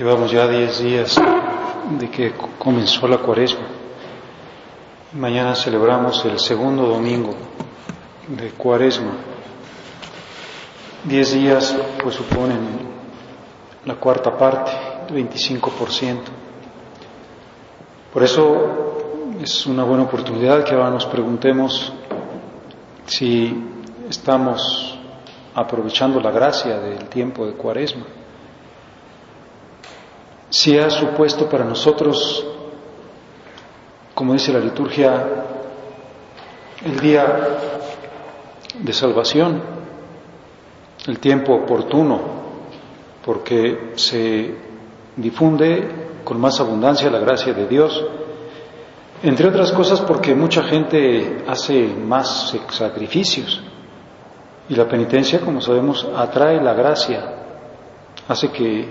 Llevamos, ya diez días de que comenzó la cuaresma. Mañana celebramos el segundo domingo de cuaresma. Diez días pues suponen la cuarta parte, el 25%. Por eso es una buena oportunidad que ahora nos preguntemos si estamos aprovechando la gracia del tiempo de cuaresma si ha supuesto para nosotros, como dice la liturgia, el día de salvación, el tiempo oportuno, porque se difunde con más abundancia la gracia de Dios, entre otras cosas porque mucha gente hace más sacrificios y la penitencia, como sabemos, atrae la gracia, hace que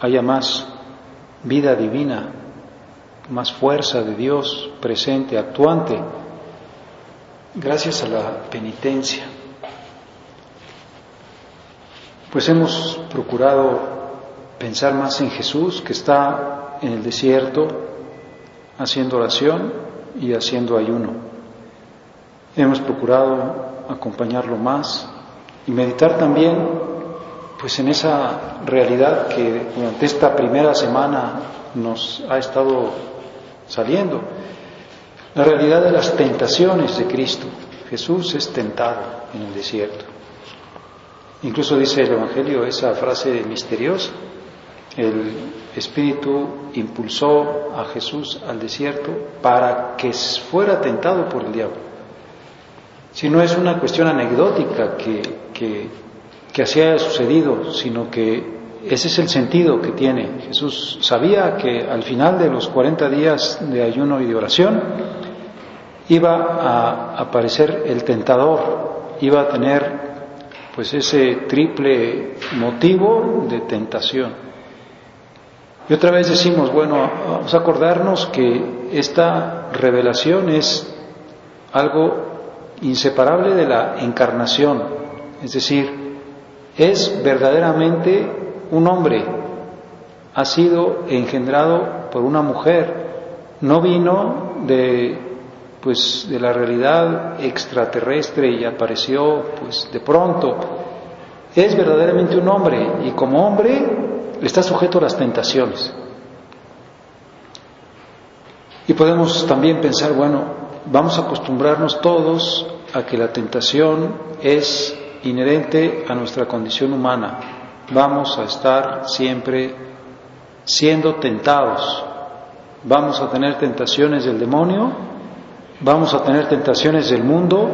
haya más vida divina, más fuerza de Dios presente, actuante, gracias a la penitencia. Pues hemos procurado pensar más en Jesús que está en el desierto haciendo oración y haciendo ayuno. Hemos procurado acompañarlo más y meditar también pues en esa realidad que durante esta primera semana nos ha estado saliendo, la realidad de las tentaciones de Cristo. Jesús es tentado en el desierto. Incluso dice el Evangelio esa frase misteriosa, el Espíritu impulsó a Jesús al desierto para que fuera tentado por el diablo. Si no es una cuestión anecdótica que, que que así haya sucedido, sino que ese es el sentido que tiene. Jesús sabía que al final de los 40 días de ayuno y de oración iba a aparecer el tentador, iba a tener pues ese triple motivo de tentación. Y otra vez decimos, bueno, vamos a acordarnos que esta revelación es algo inseparable de la encarnación, es decir, es verdaderamente un hombre, ha sido engendrado por una mujer, no vino de pues de la realidad extraterrestre y apareció pues de pronto. Es verdaderamente un hombre y como hombre está sujeto a las tentaciones. Y podemos también pensar, bueno, vamos a acostumbrarnos todos a que la tentación es inherente a nuestra condición humana. Vamos a estar siempre siendo tentados. Vamos a tener tentaciones del demonio, vamos a tener tentaciones del mundo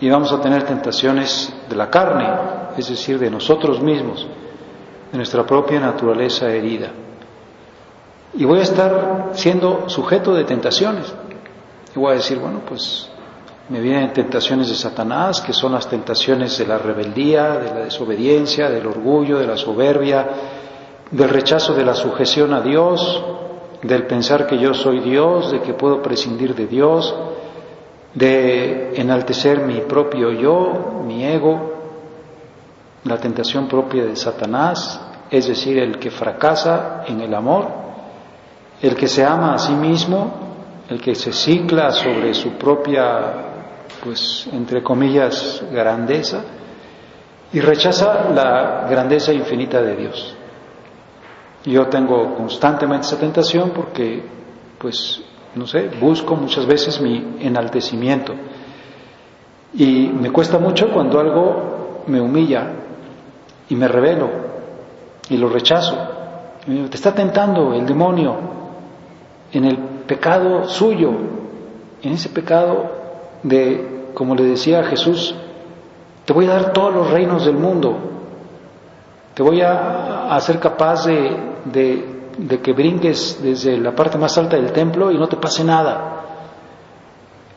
y vamos a tener tentaciones de la carne, es decir, de nosotros mismos, de nuestra propia naturaleza herida. Y voy a estar siendo sujeto de tentaciones. Y voy a decir, bueno, pues me vienen tentaciones de Satanás, que son las tentaciones de la rebeldía, de la desobediencia, del orgullo, de la soberbia, del rechazo de la sujeción a Dios, del pensar que yo soy Dios, de que puedo prescindir de Dios, de enaltecer mi propio yo, mi ego, la tentación propia de Satanás, es decir, el que fracasa en el amor, el que se ama a sí mismo, el que se cicla sobre su propia, pues, entre comillas, grandeza, y rechaza la grandeza infinita de Dios. Yo tengo constantemente esa tentación porque, pues, no sé, busco muchas veces mi enaltecimiento. Y me cuesta mucho cuando algo me humilla y me revelo y lo rechazo. Te está tentando el demonio en el pecado suyo, en ese pecado de, como le decía Jesús, te voy a dar todos los reinos del mundo, te voy a hacer capaz de, de, que brinques desde la parte más alta del templo y no te pase nada,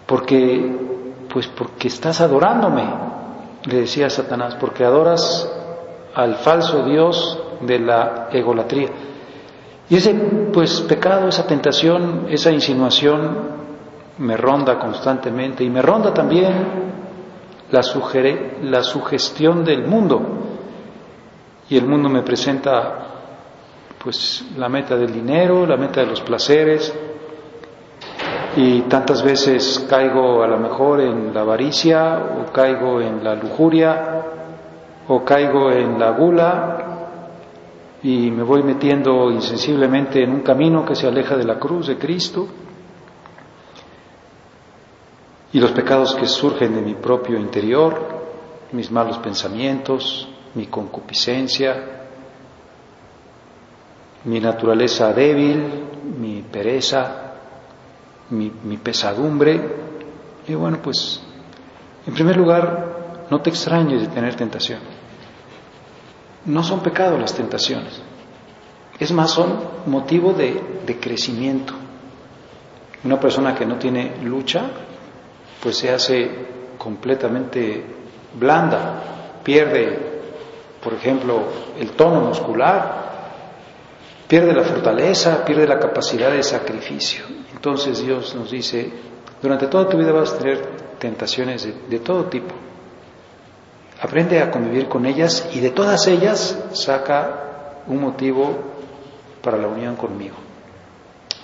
porque, pues porque estás adorándome, le decía Satanás, porque adoras al falso Dios de la egolatría. Y ese pues pecado, esa tentación, esa insinuación me ronda constantemente y me ronda también la, la sugestión del mundo. Y el mundo me presenta pues la meta del dinero, la meta de los placeres, y tantas veces caigo a lo mejor en la avaricia, o caigo en la lujuria, o caigo en la gula, y me voy metiendo insensiblemente en un camino que se aleja de la cruz de Cristo y los pecados que surgen de mi propio interior, mis malos pensamientos, mi concupiscencia, mi naturaleza débil, mi pereza, mi, pesadumbre. Y bueno, pues, en primer lugar, no te extrañes de tener tentación. No son pecados las tentaciones. Es más, son motivo de, de crecimiento. Una persona que no tiene lucha, pues se hace completamente blanda, pierde, por ejemplo, el tono muscular, pierde la fortaleza, pierde la capacidad de sacrificio. Entonces Dios nos dice, durante toda tu vida vas a tener tentaciones de, todo tipo. Aprende a convivir con ellas y de todas ellas saca un motivo para la unión conmigo.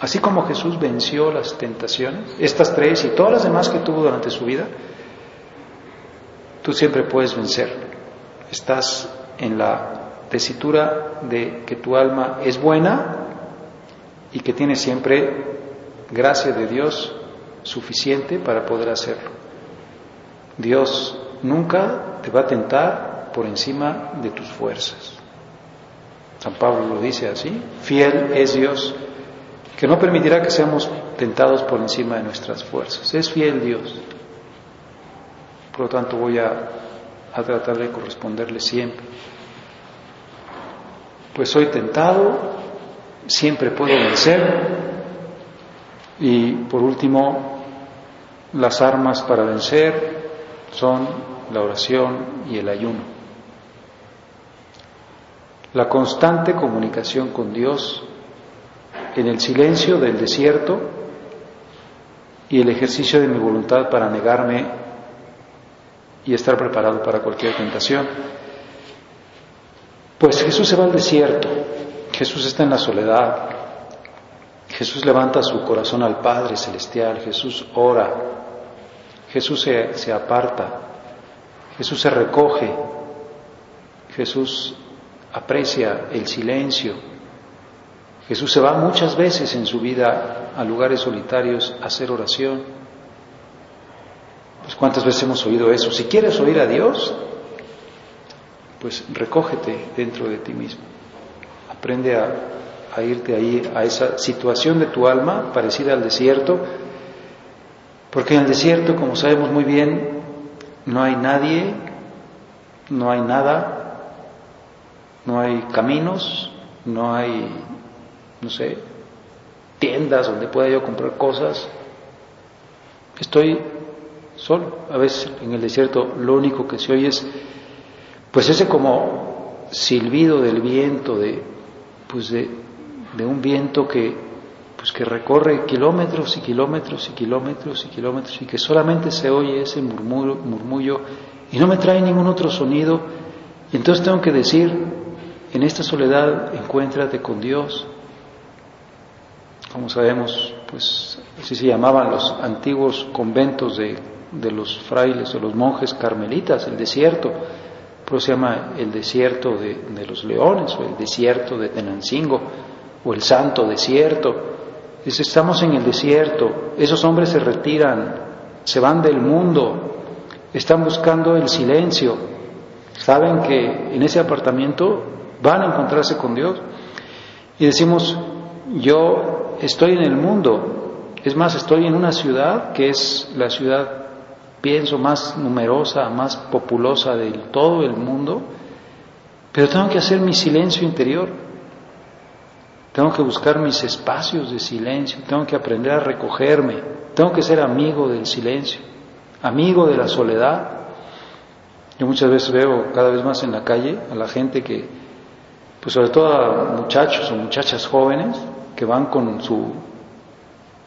Así como Jesús venció las tentaciones, estas tres y todas las demás que tuvo durante su vida, tú siempre puedes vencer. Estás en la tesitura de que tu alma es buena y que tiene siempre gracia de Dios suficiente para poder hacerlo. Dios nunca te va a tentar por encima de tus fuerzas. San Pablo lo dice así, fiel es Dios, que no permitirá que seamos tentados por encima de nuestras fuerzas. Es fiel Dios. Por lo tanto voy a, a tratar de corresponderle siempre pues soy tentado, siempre puedo vencer. Y por último, las armas para vencer son la oración y el ayuno. La constante comunicación con Dios en el silencio del desierto y el ejercicio de mi voluntad para negarme y estar preparado para cualquier tentación. Pues Jesús se va al desierto, Jesús está en la soledad, Jesús levanta su corazón al Padre Celestial, Jesús ora, Jesús se, se aparta, Jesús se recoge, Jesús aprecia el silencio, Jesús se va muchas veces en su vida a lugares solitarios a hacer oración. Pues cuántas veces hemos oído eso. Si quieres oír a Dios, pues recógete dentro de ti mismo. Aprende a, irte ahí, a esa situación de tu alma parecida al desierto, porque en el desierto, como sabemos muy bien, no hay nadie, no hay nada, no hay caminos, no hay, no sé, tiendas donde pueda yo comprar cosas. Estoy solo. A veces en el desierto lo único que se oye es pues ese como silbido del viento, de, pues de, un viento que, pues que recorre kilómetros y kilómetros y kilómetros y kilómetros y que solamente se oye ese murmullo, murmullo y no me trae ningún otro sonido. Y entonces tengo que decir, en esta soledad encuéntrate con Dios. Como sabemos, pues así se llamaban los antiguos conventos de, de los frailes, de los monjes carmelitas, el desierto. Por se llama el desierto de, de los leones, o el desierto de Tenancingo, o el santo desierto. Dice, estamos en el desierto, esos hombres se retiran, se van del mundo, están buscando el silencio, saben que en ese apartamento van a encontrarse con Dios. Y decimos, yo estoy en el mundo, es más, estoy en una ciudad que es la ciudad, pienso, más numerosa, más populosa de todo el mundo, pero tengo que hacer mi silencio interior, tengo que buscar mis espacios de silencio, tengo que aprender a recogerme, tengo que ser amigo del silencio, amigo de la soledad. Yo muchas veces veo cada vez más en la calle a la gente que, pues sobre todo a muchachos o muchachas jóvenes, que van con su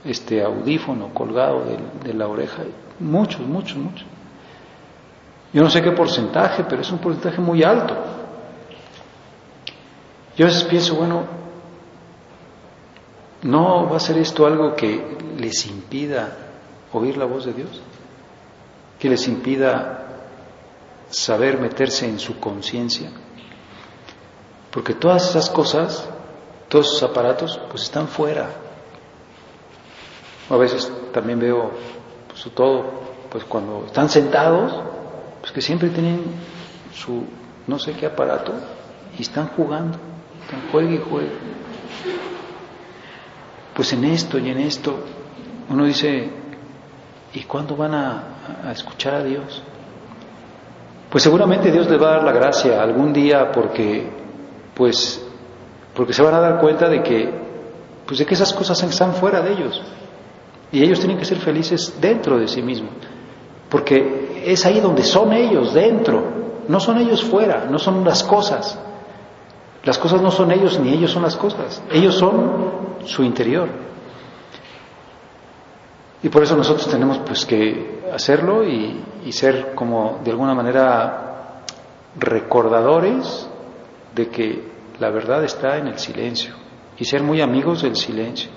este audífono colgado de, la oreja, muchos, muchos, muchos. Yo no sé qué porcentaje, pero es un porcentaje muy alto. Yo a veces pienso, bueno, ¿no va a ser esto algo que les impida oír la voz de Dios? ¿Que les impida saber meterse en su conciencia? Porque todas esas cosas todos esos aparatos pues están fuera. A veces también veo pues, todo, pues cuando están sentados, pues que siempre tienen su no sé qué aparato y están jugando, están juegue y juegue. Pues en esto y en esto uno dice, ¿y cuándo van a, a escuchar a Dios? Pues seguramente Dios les va a dar la gracia algún día porque pues porque se van a dar cuenta de que, pues de que esas cosas están fuera de ellos y ellos tienen que ser felices dentro de sí mismos, porque es ahí donde son ellos, dentro, no son ellos fuera, no son las cosas. Las cosas no son ellos ni ellos son las cosas, ellos son su interior. Y por eso nosotros tenemos pues que hacerlo y, y ser como de alguna manera recordadores de que la verdad está en el silencio y ser muy amigos del silencio.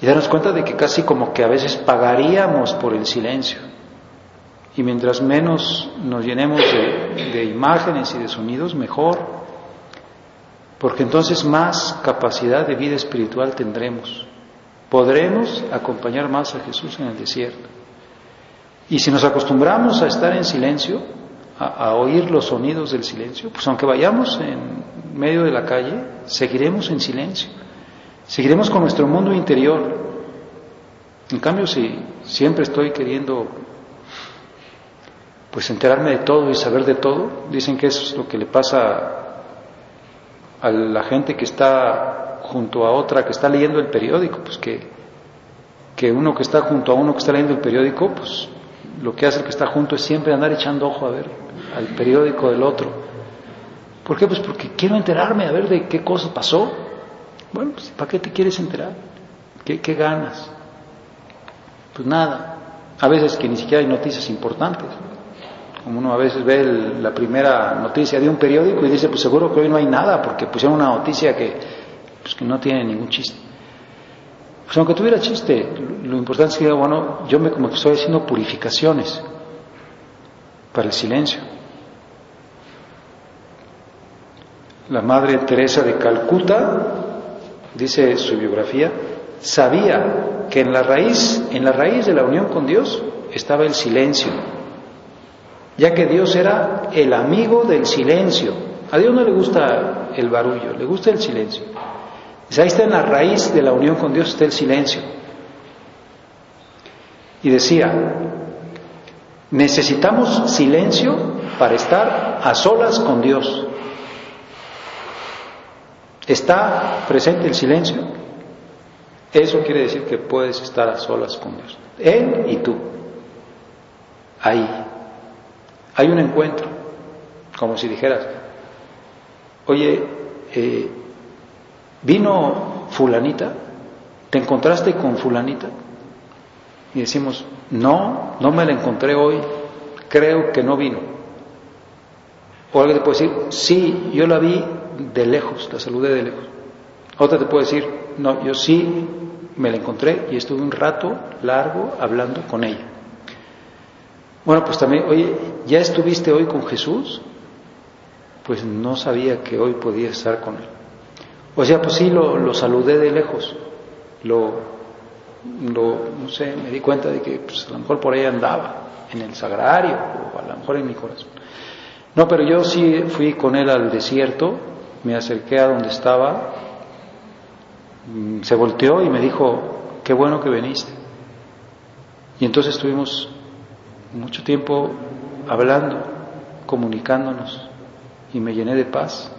Y darnos cuenta de que casi como que a veces pagaríamos por el silencio. Y mientras menos nos llenemos de, imágenes y de sonidos, mejor. Porque entonces más capacidad de vida espiritual tendremos. Podremos acompañar más a Jesús en el desierto. Y si nos acostumbramos a estar en silencio, a, oír los sonidos del silencio, pues aunque vayamos en medio de la calle, seguiremos en silencio, seguiremos con nuestro mundo interior. En cambio, si siempre estoy queriendo pues enterarme de todo y saber de todo, dicen que eso es lo que le pasa a la gente que está junto a otra que está leyendo el periódico, pues que, que uno que está junto a uno que está leyendo el periódico, pues lo que hace el que está junto es siempre andar echando ojo a ver al periódico del otro. ¿Por qué? Pues porque quiero enterarme a ver de qué cosa pasó. Bueno, pues ¿para qué te quieres enterar? ¿Qué, qué ganas? Pues nada. A veces que ni siquiera hay noticias importantes. Como uno a veces ve la primera noticia de un periódico y dice, pues seguro que hoy no hay nada porque pusieron una noticia que, pues que no tiene ningún chiste. Pues aunque tuviera chiste, lo importante es que, bueno, yo me como que estoy haciendo purificaciones para el silencio. La Madre Teresa de Calcuta, dice su biografía, sabía que en la raíz, en la raíz de la unión con Dios estaba el silencio, ya que Dios era el amigo del silencio. A Dios no le gusta el barullo, le gusta el silencio. Ahí está en la raíz de la unión con Dios está el silencio. Y decía, necesitamos silencio para estar a solas con Dios. Está presente el silencio. Eso quiere decir que puedes estar a solas con Dios. Él y tú. Ahí. Hay un encuentro. Como si dijeras, oye, eh, vino fulanita, te encontraste con fulanita. Y decimos, no, no me la encontré hoy, creo que no vino. O alguien te puede decir, sí, yo la vi de lejos, la saludé de lejos. Otra te puede decir, no, yo sí me la encontré y estuve un rato largo hablando con ella. Bueno, pues también, oye, ¿ya estuviste hoy con Jesús? Pues no sabía que hoy podía estar con él. O sea, pues sí, lo, saludé de lejos, lo, lo, no sé, me di cuenta de que pues, a lo mejor por ahí andaba, en el sagrario, o a lo mejor en mi corazón. No, pero yo sí fui con él al desierto, me acerqué a donde estaba, mm, se volteó y me dijo, qué bueno que viniste. Y entonces estuvimos mucho tiempo hablando, comunicándonos, y me llené de paz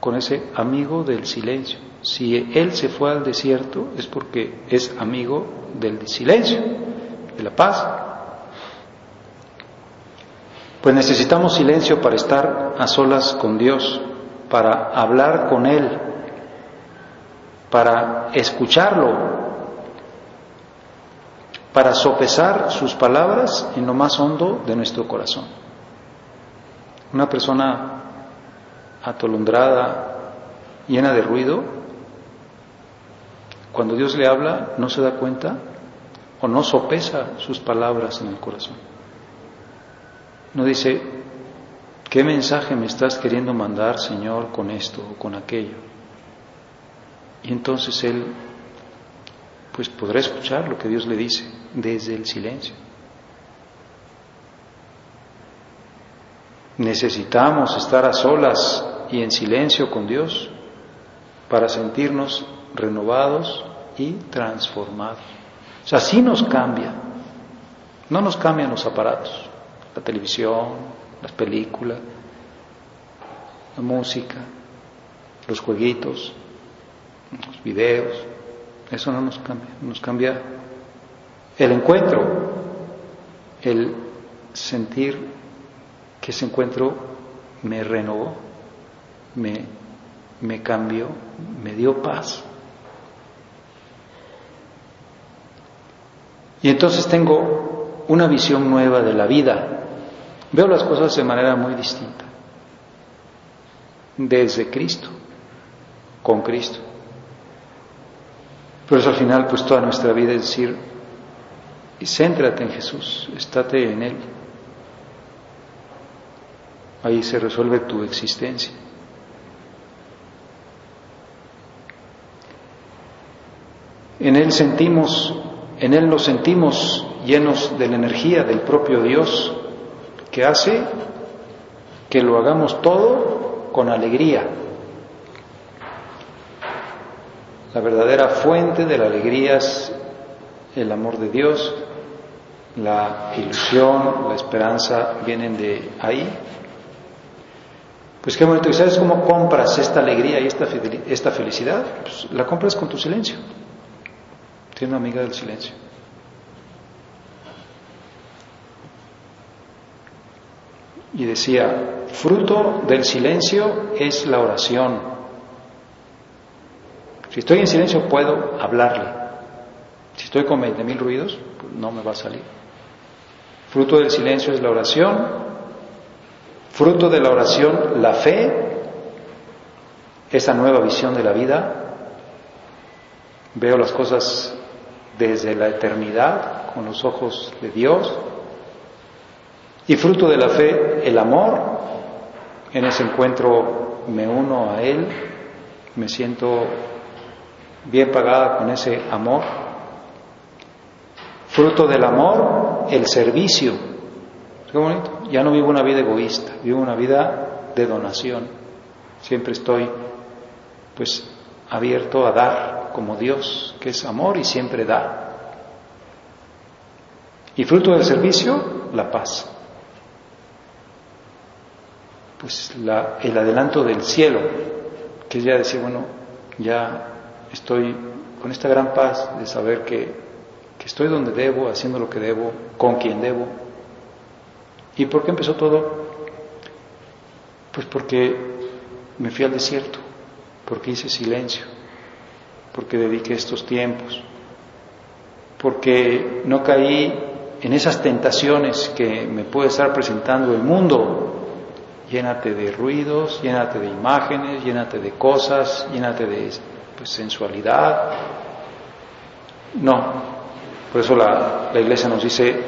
con ese amigo del silencio. Si él se fue al desierto es porque es amigo del silencio, de la paz. Pues necesitamos silencio para estar a solas con Dios, para hablar con Él, para escucharlo, para sopesar sus palabras en lo más hondo de nuestro corazón. Una persona atolondrada, llena de ruido, cuando Dios le habla no se da cuenta o no sopesa sus palabras en el corazón. No dice, ¿qué mensaje me estás queriendo mandar, Señor, con esto o con aquello? Y entonces Él, pues podrá escuchar lo que Dios le dice desde el silencio. Necesitamos estar a solas y en silencio con Dios para sentirnos renovados y transformados. O sea, así nos cambia. No nos cambian los aparatos, la televisión, las películas, la música, los jueguitos, los videos. Eso no nos cambia. Nos cambia el encuentro, el sentir que ese encuentro me renovó me, me cambió, me dio paz. Y entonces tengo una visión nueva de la vida. Veo las cosas de manera muy distinta. Desde Cristo, con Cristo. Por eso al final, pues toda nuestra vida es decir, céntrate en Jesús, estate en Él. Ahí se resuelve tu existencia. En Él sentimos, en Él nos sentimos llenos de la energía del propio Dios que hace que lo hagamos todo con alegría. La verdadera fuente de la alegría es el amor de Dios, la ilusión, la esperanza vienen de ahí. Pues qué bonito, ¿y sabes cómo compras esta alegría y esta, esta felicidad? Pues la compras con tu silencio una amiga del silencio. Y decía, fruto del silencio es la oración. Si estoy en silencio puedo hablarle. Si estoy con veinte mil ruidos, pues no me va a salir. Fruto del silencio es la oración. Fruto de la oración, la fe, esa nueva visión de la vida. Veo las cosas desde la eternidad con los ojos de Dios. Y fruto de la fe, el amor. En ese encuentro me uno a Él, me siento bien pagada con ese amor. Fruto del amor, el servicio. Qué bonito. Ya no vivo una vida egoísta, vivo una vida de donación. Siempre estoy, pues, abierto a dar como Dios, que es amor y siempre da. Y fruto del servicio, la paz. Pues el adelanto del cielo, que es ya decir, bueno, ya estoy con esta gran paz de saber que, que estoy donde debo, haciendo lo que debo, con quien debo. ¿Y por qué empezó todo? Pues porque me fui al desierto, porque hice silencio, porque dediqué estos tiempos, porque no caí en esas tentaciones que me puede estar presentando el mundo llénate de ruidos, llénate de imágenes, llénate de cosas, llénate de pues, sensualidad. No, por eso la, la iglesia nos dice,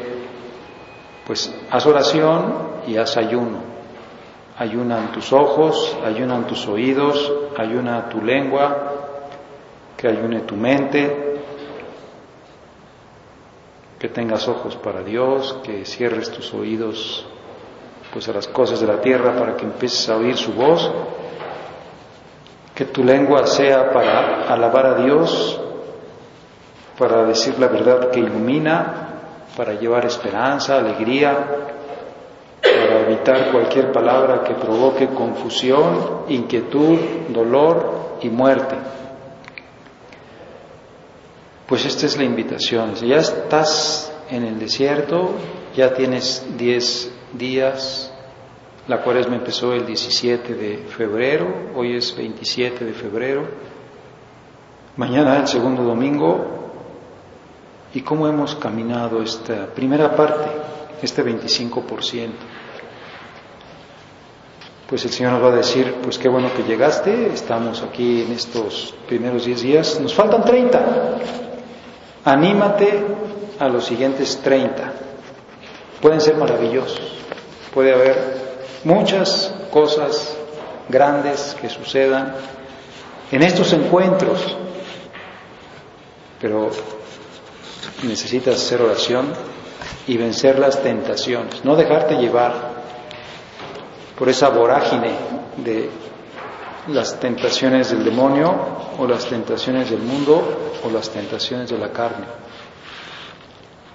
pues haz oración y haz ayuno. Ayunan tus ojos, ayunan tus oídos, ayuna tu lengua, que ayune tu mente, que tengas ojos para Dios, que cierres tus oídos pues a las cosas de la tierra para que empieces a oír su voz, que tu lengua sea para alabar a Dios, para decir la verdad que ilumina, para llevar esperanza, alegría, para evitar cualquier palabra que provoque confusión, inquietud, dolor y muerte. Pues esta es la invitación. Ya estás en el desierto, ya tienes diez días. La cuaresma empezó el 17 de febrero, hoy es 27 de febrero. Mañana el segundo domingo. ¿Y cómo hemos caminado esta primera parte, este 25%? Pues el Señor nos va a decir, pues qué bueno que llegaste, estamos aquí en estos primeros 10 días, nos faltan 30. Anímate a los siguientes 30. Pueden ser maravillosos. Puede haber muchas cosas grandes que sucedan en estos encuentros, pero necesitas hacer oración y vencer las tentaciones, no dejarte llevar por esa vorágine de las tentaciones del demonio o las tentaciones del mundo o las tentaciones de la carne,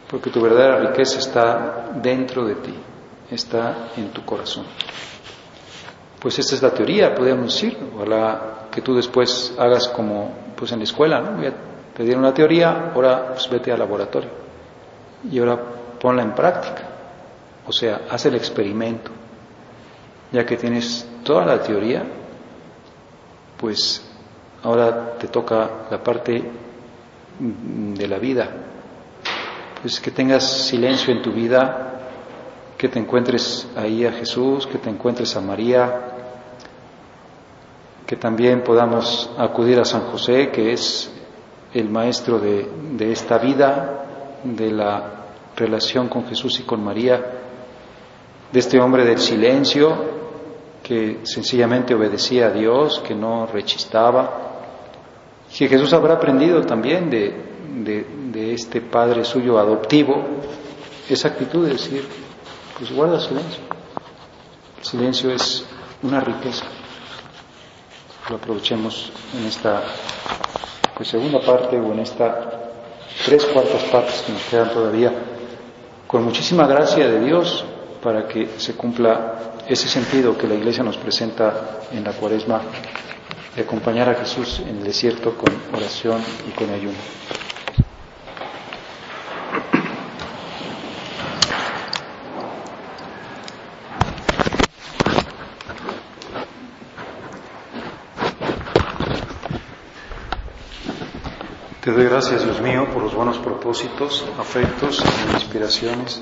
porque tu verdadera riqueza está dentro de ti está en tu corazón. Pues esta es la teoría, podríamos decir. Ojalá que tú después hagas como pues en la escuela, ¿no? Voy a pedir una teoría, ahora pues vete al laboratorio y ahora ponla en práctica. O sea, haz el experimento. Ya que tienes toda la teoría, pues ahora te toca la parte de la vida. Pues que tengas silencio en tu vida que te encuentres ahí a Jesús, que te encuentres a María, que también podamos acudir a San José, que es el maestro de, de esta vida, de la relación con Jesús y con María, de este hombre del silencio, que sencillamente obedecía a Dios, que no rechistaba, que Jesús habrá aprendido también de, este Padre suyo adoptivo, esa actitud de decir, pues guarda silencio. El silencio es una riqueza. Lo aprovechemos en esta pues, segunda parte o en esta tres cuartas partes que nos quedan todavía, con muchísima gracia de Dios para que se cumpla ese sentido que la Iglesia nos presenta en la cuaresma de acompañar a Jesús en el desierto con oración y con ayuno. Te doy gracias, Dios mío, por los buenos propósitos, afectos e inspiraciones